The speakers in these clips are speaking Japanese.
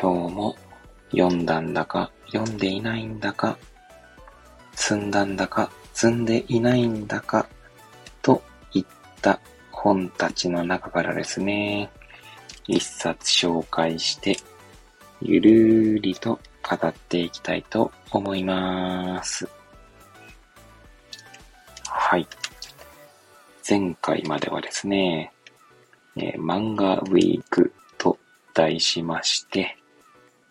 今日も読んだんだか読んでいないんだか、積んだんだか積んでいないんだか、といった本たちの中からですね、一冊紹介して、ゆるーりと語っていきたいと思います。はい。前回まではですね、えー、漫画ウィークと題しまして、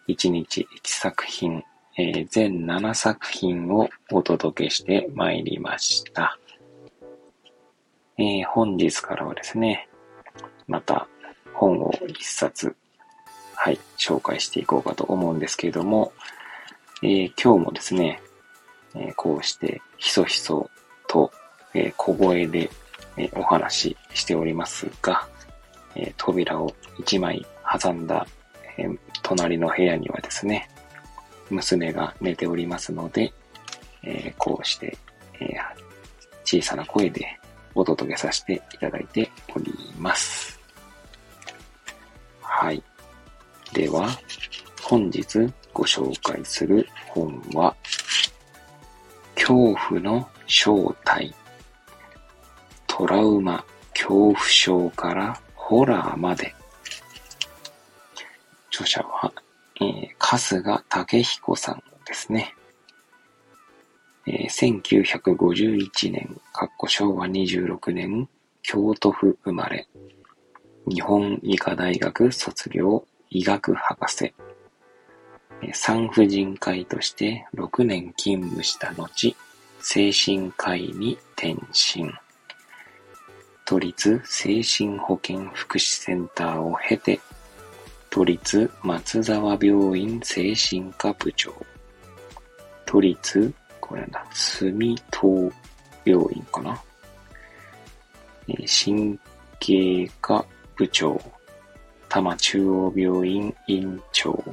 1日1作品、えー、全7作品をお届けしてまいりました。えー、本日からはですね、また本を一冊、はい、紹介していこうかと思うんですけれども、えー、今日もですね、え、こうしてひそひそと、え、小声で、えお話ししておりますが、え扉を一枚挟んだ、え隣の部屋にはですね、娘が寝ておりますので、えこうして、え小さな声でお届けさせていただいております。はい。では、本日ご紹介する本は、恐怖の正体。トラウマ、恐怖症からホラーまで。著者は、えー、春日武彦さんですね。えー、1951年、かっこ昭和26年、京都府生まれ。日本医科大学卒業医学博士。産婦人科医として6年勤務した後、精神科医に転身。都立精神保健福祉センターを経て、都立松沢病院精神科部長。都立、これなんだ、住東病院かな？神経科部長、多摩中央病院院長。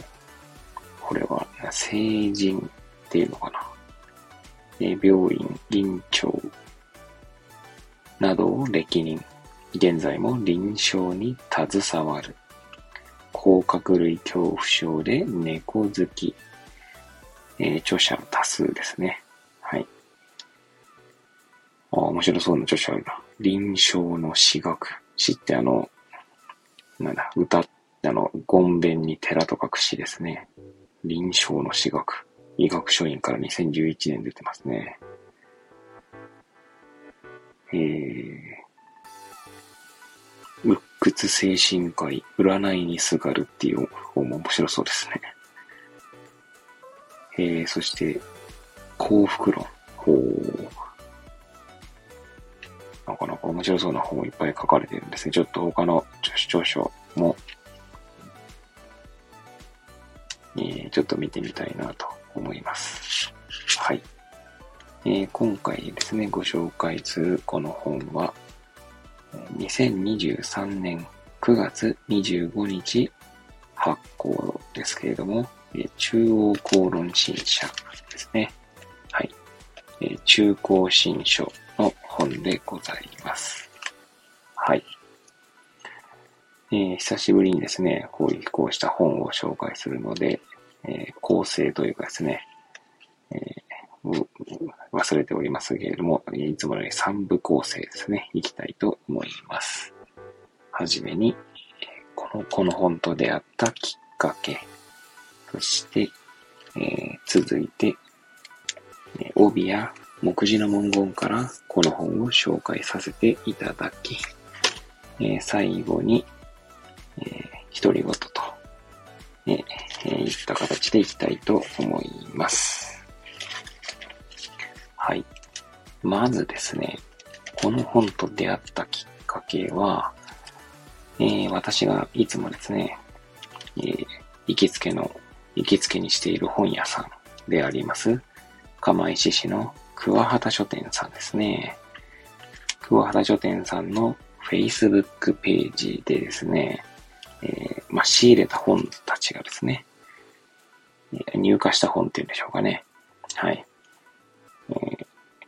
これは、成人っていうのかな？病院院長などを歴任。現在も臨床に携わる。甲殻類恐怖症で猫好き。えー、著者多数ですね。はい。あ、面白そうな著者あるな。臨床の私学。詩ってあの、なんだ、歌って、あの、ゴンベンに寺と書く詩ですね。臨床の私学。医学書院から2011年出てますね。えー、屈精神科医、占いにすがるっていう本も面白そうですね。えー、そして、幸福論。ほ。なかなか面白そうな本もいっぱい書かれてるんですね。ちょっと他の女子長所も、えー、ちょっと見てみたいなと思います。はい。えー、今回ですね、ご紹介するこの本は、2023年9月25日発行ですけれども、中央公論新社ですね。はい。中高新書の本でございます。はい。えー、久しぶりにですね、こういうこうした本を紹介するので、えー、構成というかですね、えー、忘れておりますけれども、いつもより3部構成ですね、いきたいと思います。はじめに、この、この本と出会ったきっかけ、そして、えー、続いて、帯や目次の文言からこの本を紹介させていただき、えー、最後に、えー、独り言と、えー、いった形でいきたいと思います。はい。まずですね、この本と出会ったきっかけは、えー、私がいつもですね、えー、行きつけの、行きつけにしている本屋さんであります、釜石市の桑畑書店さんですね。桑畑書店さんの Facebook ページでですね、えー、まあ、仕入れた本たちがですね、入荷した本っていうんでしょうかね。はい。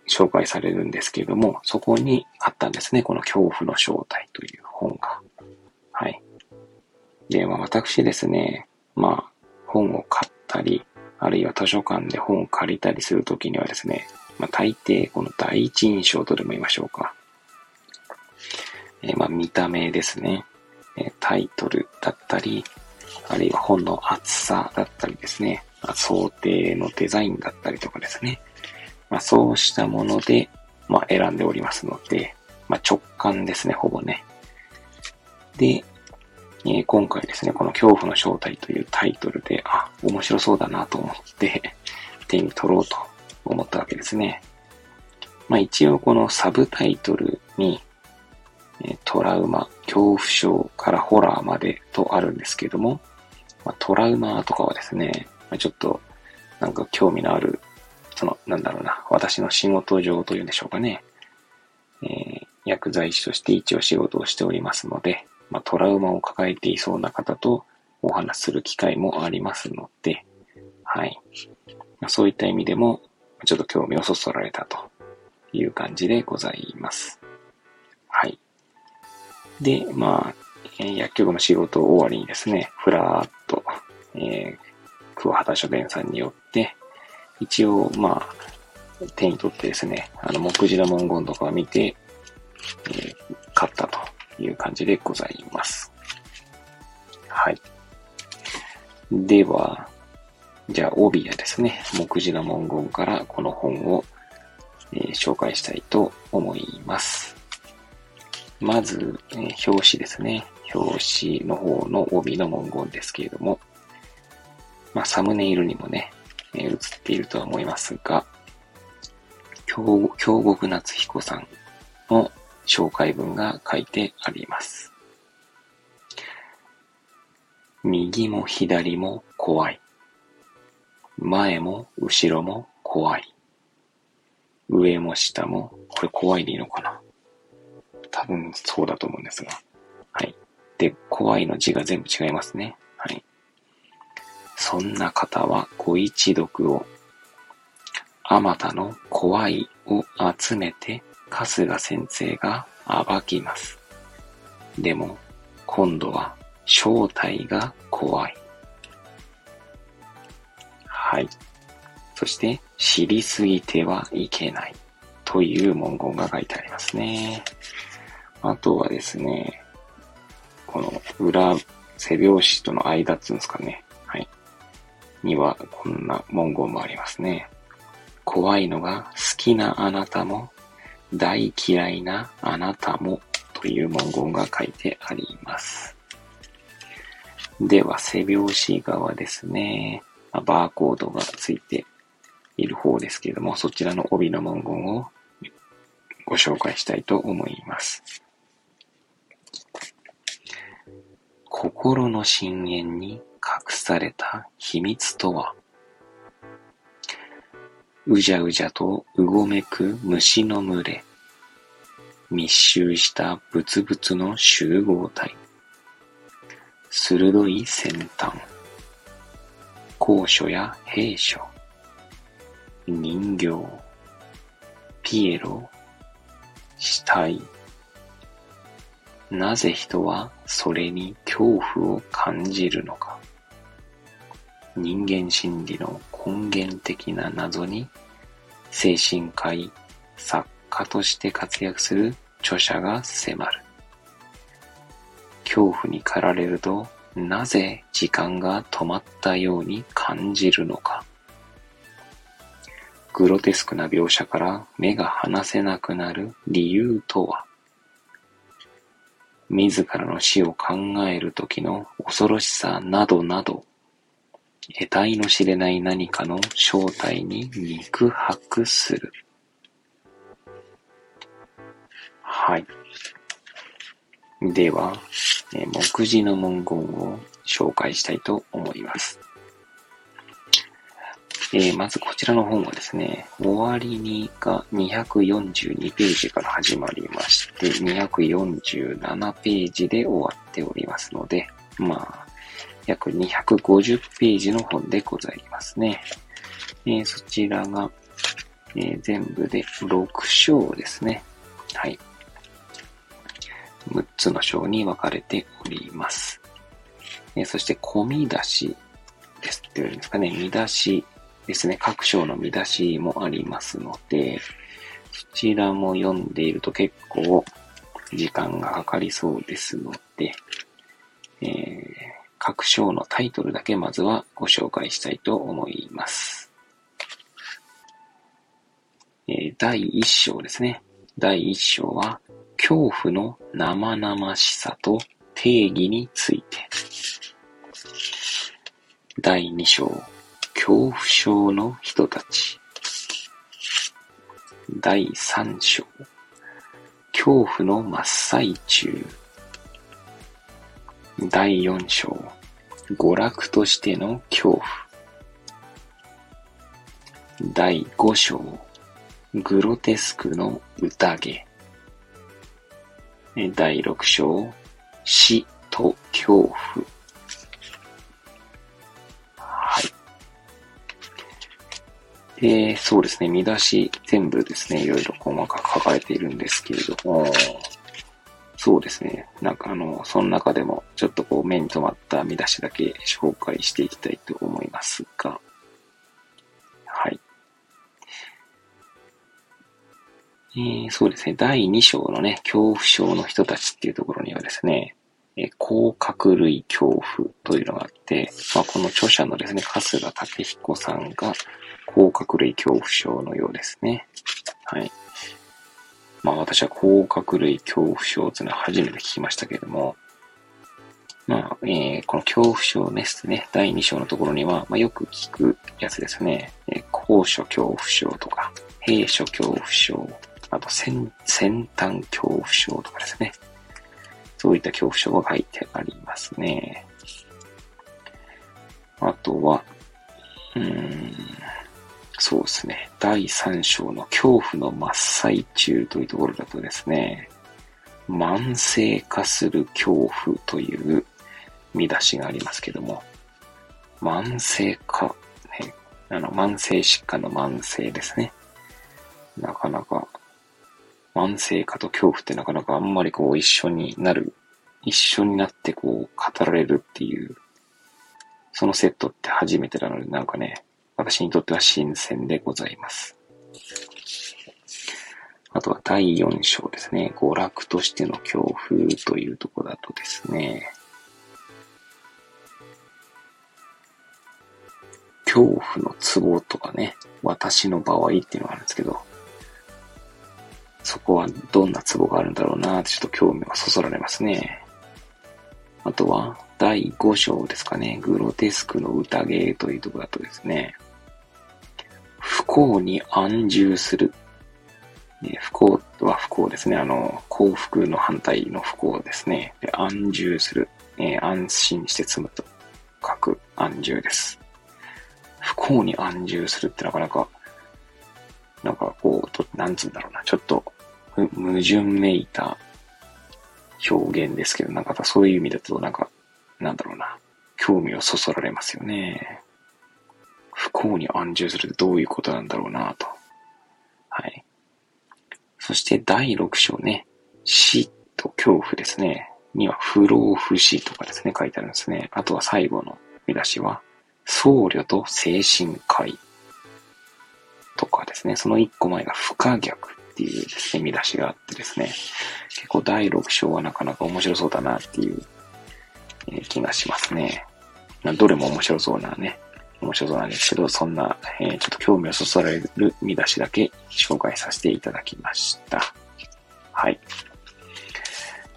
紹介されるんですけれども、そこにあったんですね。この恐怖の正体という本が。はい。で、まあ私ですね、まあ本を買ったり、あるいは図書館で本を借りたりするときにはですね、まあ大抵この第一印象とでも言いましょうか。えー、まあ見た目ですね。えタイトルだったり、あるいは本の厚さだったりですね、ま、想定のデザインだったりとかですね、まあ、そうしたもので、まあ、選んでおりますので、まあ、直感ですね、ほぼね。で、えー、今回ですね、この恐怖の正体というタイトルで、あ、面白そうだなと思って手に取ろうと思ったわけですね。まあ一応このサブタイトルにえ、トラウマ、恐怖症からホラーまでとあるんですけども、まあ、トラウマとかはですね、まあ、ちょっとなんか興味のある、その、なんだろうな、私の仕事上というんでしょうかね。えー、薬剤師として一応仕事をしておりますので、まあ、トラウマを抱えていそうな方とお話しする機会もありますので、はい。まあ、そういった意味でも、ちょっと興味をそそられたという感じでございます。はい。で、まあ、え薬局の仕事終わりにですね、ふらーっと、えー、桑畑書店さんによって、一応、まあ、手に取ってですね、あの、目次の文言とかを見て、えー、買ったという感じでございます。はい。では、じゃあ、帯やですね、目次の文言からこの本を、えー、紹介したいと思います。まず、えー、表紙ですね。表紙の方の帯の文言ですけれども、まあ、サムネイルにもね、えー、映っているとは思いますが、京京極夏彦さんの紹介文が書いてあります。右も左も怖い。前も後ろも怖い。上も下も、これ怖いでいいのかな？多分そうだと思うんですが。はい。で、怖いの字が全部違いますね。そんな方はご一読を。あまたの怖いを集めて春日先生が暴きます。でも、今度は正体が怖い。はい。そして、知りすぎてはいけない。という文言が書いてありますね。あとはですね、この裏、背拍子との間っつうんですかね。には、こんな文言もありますね。怖いのが好きなあなたも、大嫌いなあなたも、という文言が書いてあります。では、背拍子側ですね。バーコードがついている方ですけれども、そちらの帯の文言をご紹介したいと思います。心の深淵に隠された秘密とは？うじゃうじゃとうごめく虫の群れ密集したブツブツの集合体鋭い先端高所や兵所人形ピエロ死体なぜ人はそれに恐怖を感じるのか？人間心理の根源的な謎に精神科医、作家として活躍する著者が迫る。恐怖に駆られるとなぜ時間が止まったように感じるのか。グロテスクな描写から目が離せなくなる理由とは自らの死を考える時の恐ろしさなどなど、得体の知れない何かの正体に肉薄する。はい。では、目次の文言を紹介したいと思います。えー、まずこちらの本はですね、終わりにが242ページから始まりまして、247ページで終わっておりますので、まあ、約250ページの本でございますね。えー、そちらが、えー、全部で6章ですね。はい。6つの章に分かれております。えー、そして、込み出しですって言うんですかね。見出しですね、各章の見出しもありますので、そちらも読んでいると結構時間がかかりそうですので、えー、各章のタイトルだけまずはご紹介したいと思います。えー、第1章ですね。第1章は、恐怖の生々しさと定義について。第2章、恐怖症の人たち。第3章。恐怖の真っ最中。第4章。娯楽としての恐怖。第5章。グロテスクの宴。第6章。死と恐怖。はいえー、そうですね、見出し全部ですね、いろいろ細かく書かれているんですけれども、そうですね、なんかあの、その中でもちょっとこう目に留まった見出しだけ紹介していきたいと思いますが、はい。えー、そうですね、第2章のね、恐怖症の人たちっていうところにはですね、え甲殻類恐怖というのがあって、まあ、この著者のですね、春日武彦さんが、甲殻類恐怖症のようですね。はい。まあ私は甲殻類恐怖症というのは初めて聞きましたけれども、まあ、えー、この恐怖症ですね、第2章のところには、まあ、よく聞くやつですね、えー、高所恐怖症とか、兵所恐怖症、あと先、先端恐怖症とかですね。そういった恐怖症が書いてありますね。あとは、うん、そうですね。第3章の恐怖の真っ最中というところだとですね、慢性化する恐怖という見出しがありますけども、慢性化、ね、あの、慢性疾患の慢性ですね。なかなか、慢性化と恐怖ってなかなかあんまりこう一緒になる、一緒になってこう語られるっていう、そのセットって初めてなのでなんかね、私にとっては新鮮でございます。あとは第4章ですね。娯楽としての恐怖というとこだとですね。恐怖のツボとかね、私の場合っていうのがあるんですけど、そこはどんなツボがあるんだろうなってちょっと興味がそそられますね。あとは、第5章ですかね。グロテスクの宴というとこだとですね、不幸に安住する。不幸は不幸ですね。あの、幸福の反対の不幸ですね。で安住する。え、安心して積むと書く安住です。不幸に安住するってなかなか、なんかこう、となんつうんだろうな。ちょっと、矛盾めいた表現ですけど、なんかそういう意味だと、なんか、なんだろうな。興味をそそられますよね。不幸に安住するってどういうことなんだろうなと。はい。そして第6章ね、死と恐怖ですね。には不老不死とかですね、書いてあるんですね。あとは最後の見出しは、僧侶と精神科医とかですね。その1個前が不可逆っていうですね、見出しがあってですね。結構第6章はなかなか面白そうだなっていう気がしますね。どれも面白そうなね、面白そうなんですけど、そんな、えー、ちょっと興味をそそられる見出しだけ紹介させていただきました。はい。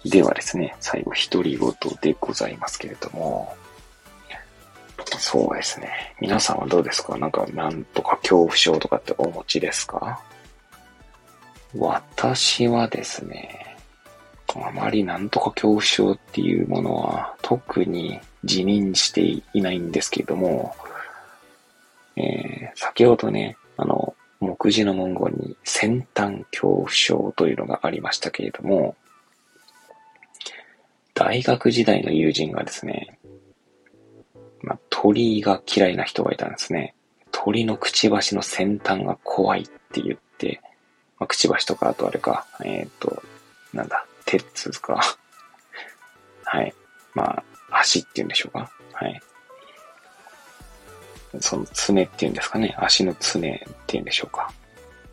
ではですね、最後、独り言でございますけれども、そうですね。皆さんはどうですか？なんか、なんとか恐怖症とかってお持ちですか？私はですね、あまりなんとか恐怖症っていうものは特に自認していないんですけれども、えー、先ほどね、あの、目次の文言に先端恐怖症というのがありましたけれども、大学時代の友人がですね、まあ、鳥が嫌いな人がいたんですね。鳥のくちばしの先端が怖いって言って、まあ、くちばしとか、あとあれか、えっ、ー、と、なんだ、鉄か。はい。まあ、足って言うんでしょうか。はい。その爪っていうんですかね。足の爪っていうんでしょうか。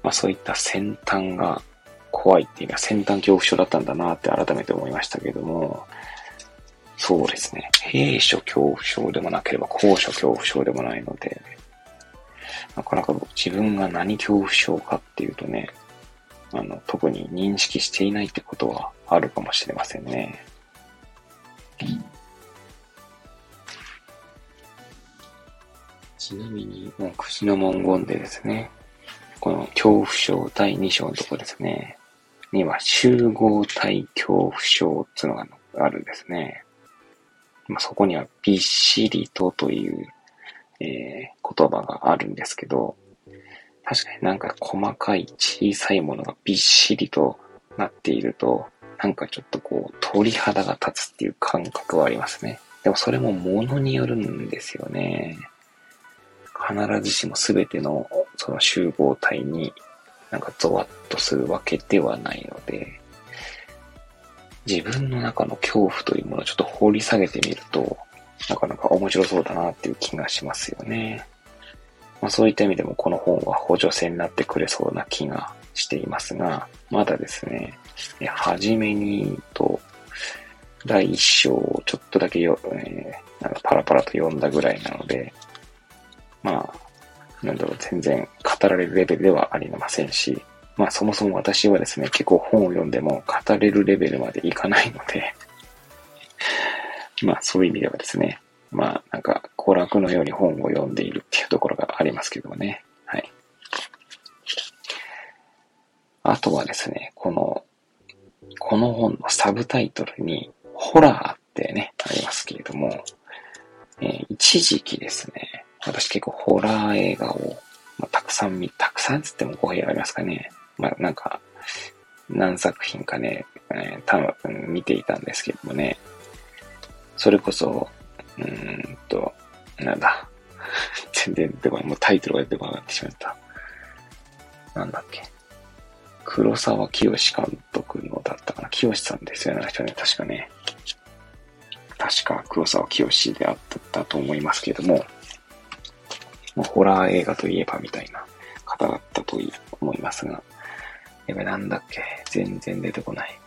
まあそういった先端が怖いっていうのは先端恐怖症だったんだなって改めて思いましたけども、そうですね。兵所恐怖症でもなければ高所恐怖症でもないので、なかなか自分が何恐怖症かっていうとね、あの、特に認識していないってことはあるかもしれませんね。ちなみに、もう口の文言でですね、この恐怖症第2章のとこですね、には集合体恐怖症っていうのがあるんですね。まあ、そこにはびっしりとという、えー、言葉があるんですけど、確かになんか細かい小さいものがびっしりとなっていると、なんかちょっとこう鳥肌が立つっていう感覚はありますね。でもそれも物によるんですよね。必ずしも全てのその集合体になんかゾワッとするわけではないので、自分の中の恐怖というものをちょっと掘り下げてみると、なかなか面白そうだなっていう気がしますよね。まあ、そういった意味でもこの本は補助線になってくれそうな気がしていますが、まだですね、はじめにと、第一章をちょっとだけよ、えー、なんかパラパラと読んだぐらいなので、まあ、なんだろう、全然語られるレベルではありませんし、まあそもそも私はですね、結構本を読んでも語れるレベルまでいかないので まあそういう意味ではですね、まあなんか娯楽のように本を読んでいるっていうところがありますけどもね。はい。あとはですね、この、この本のサブタイトルに、ホラーってね、ありますけれども、えー、一時期ですね、私結構ホラー映画を、まあ、たくさん見、たくさんつっても語弊ありますかね。まあなんか、何作品かね、えー、多分見ていたんですけどもね、それこそ、うーんと、なんだ。全然出てこない。もうタイトルが出てこなくなってしまった。なんだっけ。黒沢清監督のだったかな。清さんですよね、人ね。確かね。確か黒沢清であったと思いますけども、もうホラー映画といえばみたいな方だったと思いますが、やべ、なんだっけ？全然出てこない。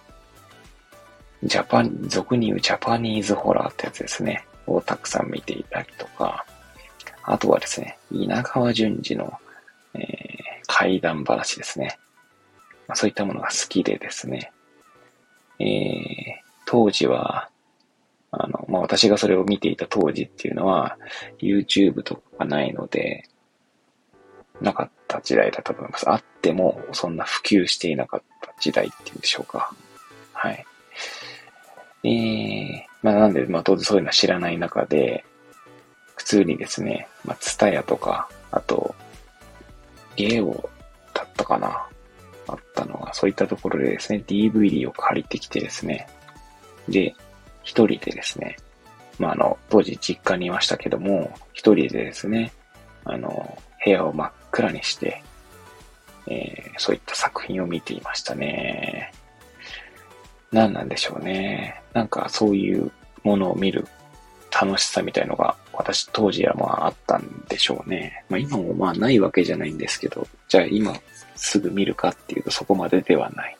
ジャパン、俗に言うジャパニーズホラーってやつですね。をたくさん見ていたりとか、あとはですね、稲川淳二の、えー、怪談話ですね。まあ、そういったものが好きでですね、えー、当時は、あの、まあ、私がそれを見ていた当時っていうのは、YouTube とかないので、なかった時代だったと思います。あっても、そんな普及していなかった時代っていうんでしょうか。はい。えー、まあなんで、まあ当然そういうのは知らない中で、普通にですね、まあツタヤとか、あと、ゲオだったかなあったのが、そういったところでですね、DVD を借りてきてですね、で、一人でですね、まああの、当時実家にいましたけども、一人でですね、あの、部屋を真っ暗にして、えー、そういった作品を見ていましたね。何なんでしょうね。なんかそういうものを見る楽しさみたいのが私当時はまああったんでしょうね。まあ今もまあないわけじゃないんですけど、じゃあ今すぐ見るかっていうとそこまでではない。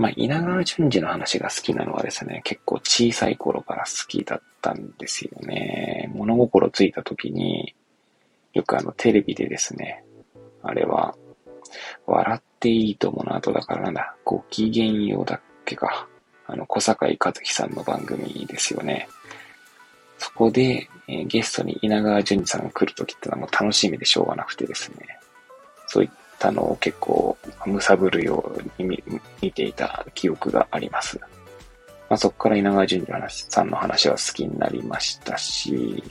まあ稲川淳二の話が好きなのはですね、結構小さい頃から好きだったんですよね。物心ついた時に、よくあのテレビでですね、あれは笑っていいと思うの後だからなんだ、ご機嫌ようだっけか。あの、小坂井和樹さんの番組ですよね。そこで、えー、ゲストに稲川淳二さんが来るときってのはもう楽しみでしょうがなくてですね。そういったのを結構むさぶるように見ていた記憶があります。まあ、そこから稲川淳二さんの話は好きになりましたし、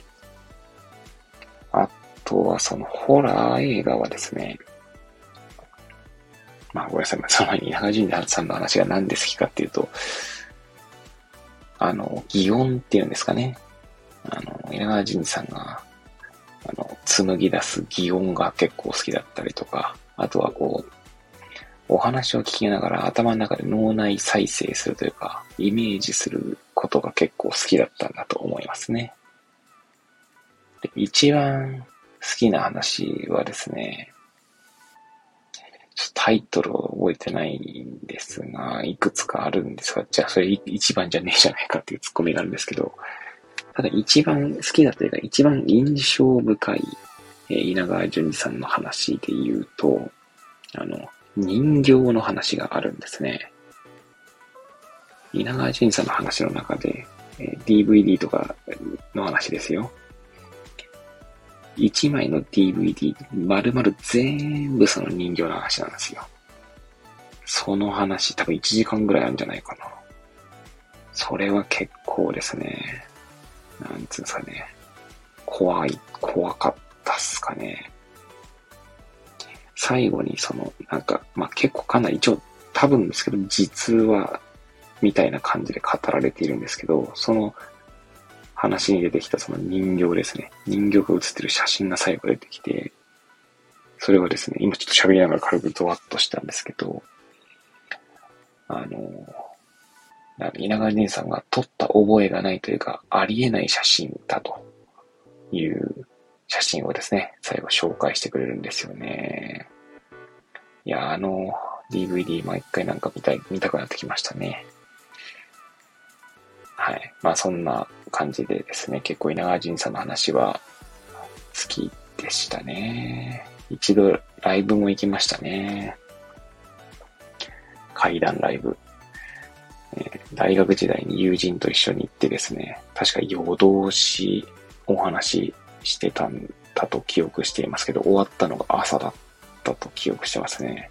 あとはそのホラー映画はですね、まあごめんなさい、その前に稲川淳二さんの話が何で好きかっていうと、あの、擬音っていうんですかね。あの、稲川淳二さんが、あの、紡ぎ出す擬音が結構好きだったりとか、あとはこう、お話を聞きながら頭の中で脳内再生するというか、イメージすることが結構好きだったんだと思いますね。で一番好きな話はですね、ちょっとタイトルを覚えてないんですが、いくつかあるんですが、じゃあそれ一番じゃねえじゃないかっていうツッコミがあるんですけど、ただ一番好きだというか、一番印象深い、えー、稲川淳二さんの話で言うと、あの、人形の話があるんですね。稲川淳二さんの話の中で、えー、DVD とかの話ですよ。1枚の DVD、丸々全部その人形の話なんですよ。その話、多分1時間ぐらいあるんじゃないかな。それは結構ですね、なんつうんですかね、怖い、怖かったっすかね。最後にその、なんか、まあ、結構かなり一応多分ですけど、実話みたいな感じで語られているんですけど、その話に出てきたその人形ですね。人形が写ってる写真が最後出てきて、それはですね、今ちょっと喋りながら軽くゾワッとしたんですけど、あの、稲川仁さんが撮った覚えがないというか、ありえない写真だという写真をですね、最後紹介してくれるんですよね。いや、あの、DVD 毎回なんか見たい、見たくなってきましたね。はい。まあそんな感じでですね、結構稲川淳さんの話は好きでしたね。一度ライブも行きましたね。階段ライブ。えー、大学時代に友人と一緒に行ってですね、確か夜通しお話してたんだと記憶していますけど、終わったのが朝だったと記憶してますね。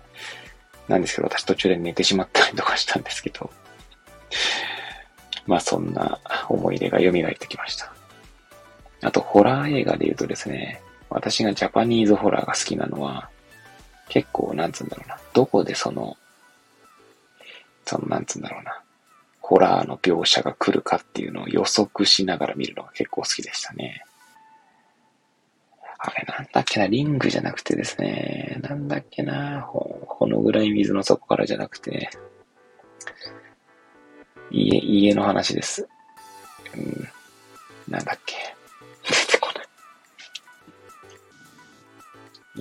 なんですけど、私途中で寝てしまったりとかしたんですけど、まあそんな思い出が蘇ってきました。あと、ホラー映画で言うとですね、私がジャパニーズホラーが好きなのは、結構、なんつうんだろうな、どこでその、その、なんつうんだろうな、ホラーの描写が来るかっていうのを予測しながら見るのが結構好きでしたね。あれなんだっけな、リングじゃなくてですね、なんだっけな、ほ、このぐらい水の底からじゃなくて、家、家の話です。うん。なんだっけ。出てこな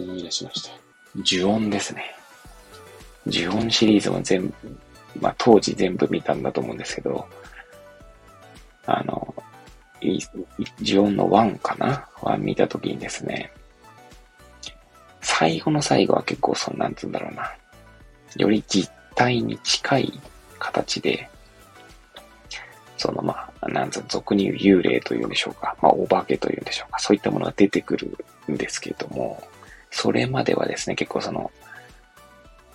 い。思い出しました。呪音ですね。呪音シリーズも全部、まあ当時全部見たんだと思うんですけど、あの、ジオンの1かな？は見たときにですね、最後の最後は結構そんなんつうんだろうな。より実体に近い形で、そのまあ、なんつう俗に言う幽霊というんでしょうか。まあ、お化けというんでしょうか。そういったものが出てくるんですけども、それまではですね、結構その、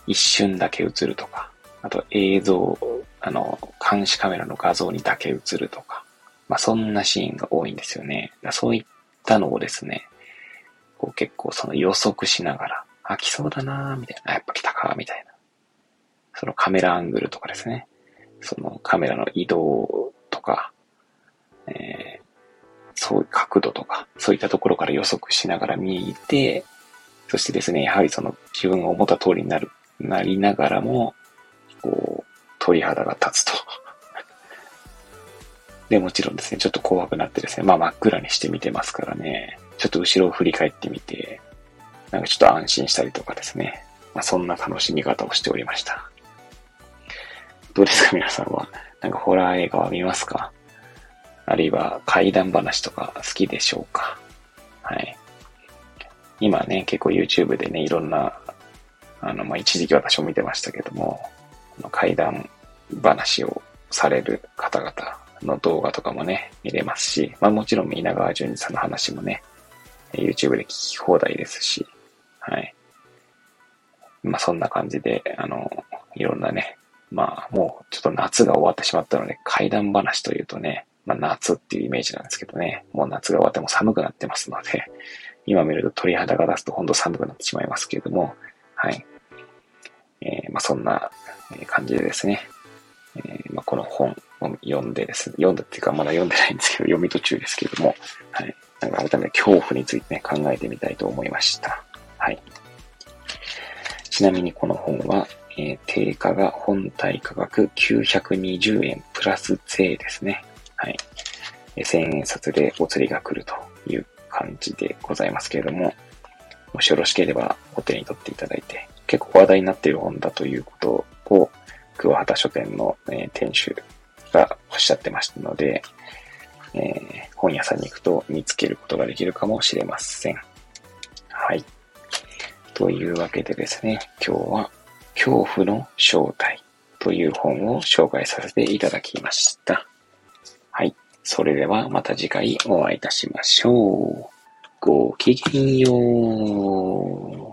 一瞬だけ映るとか、あと映像、あの、監視カメラの画像にだけ映るとか、まあ、そんなシーンが多いんですよね。そういったのをですね、こう結構その予測しながら、あ、来そうだなみたいな、やっぱ来たかみたいな。そのカメラアングルとかですね。そのカメラの移動とか、えー、そういう角度とか、そういったところから予測しながら見て、そしてですね、やはりその自分が思った通りになる、なりながらも、こう、鳥肌が立つと。で、もちろんですね、ちょっと怖くなってですね、まあ真っ暗にして見てますからね、ちょっと後ろを振り返ってみて、なんかちょっと安心したりとかですね、まあそんな楽しみ方をしておりました。どうですか皆さんは？なんかホラー映画は見ますか？あるいは怪談話とか好きでしょうか？はい。今ね、結構 YouTube でね、いろんな、あの、まあ、一時期私も見てましたけども、怪談話をされる方々の動画とかもね、見れますし、まあもちろん稲川淳二さんの話もね、YouTube で聞き放題ですし、はい。まあそんな感じで、あの、いろんなね、まあもうちょっと夏が終わってしまったので、怪談話というとね、まあ夏っていうイメージなんですけどね、もう夏が終わっても寒くなってますので、今見ると鳥肌が出すとほんと寒くなってしまいますけれども、はい。えー、まあそんな感じでですね、えー、まあこの本を読んでですね、読んだっていうかまだ読んでないんですけど、読み途中ですけれども、はい。なんか改めて恐怖についてね、考えてみたいと思いました。はい。ちなみにこの本は、えー、定価が本体価格920円プラス税ですね。はい。1000円札でお釣りが来るという感じでございますけれども、もしよろしければお手に取っていただいて、結構話題になっている本だということを、桑畑書店の、えー、店主がおっしゃってましたので、えー、本屋さんに行くと見つけることができるかもしれません。はい。というわけでですね、今日は恐怖の正体という本を紹介させていただきました。はい。それではまた次回お会いいたしましょう。ごきげんよう。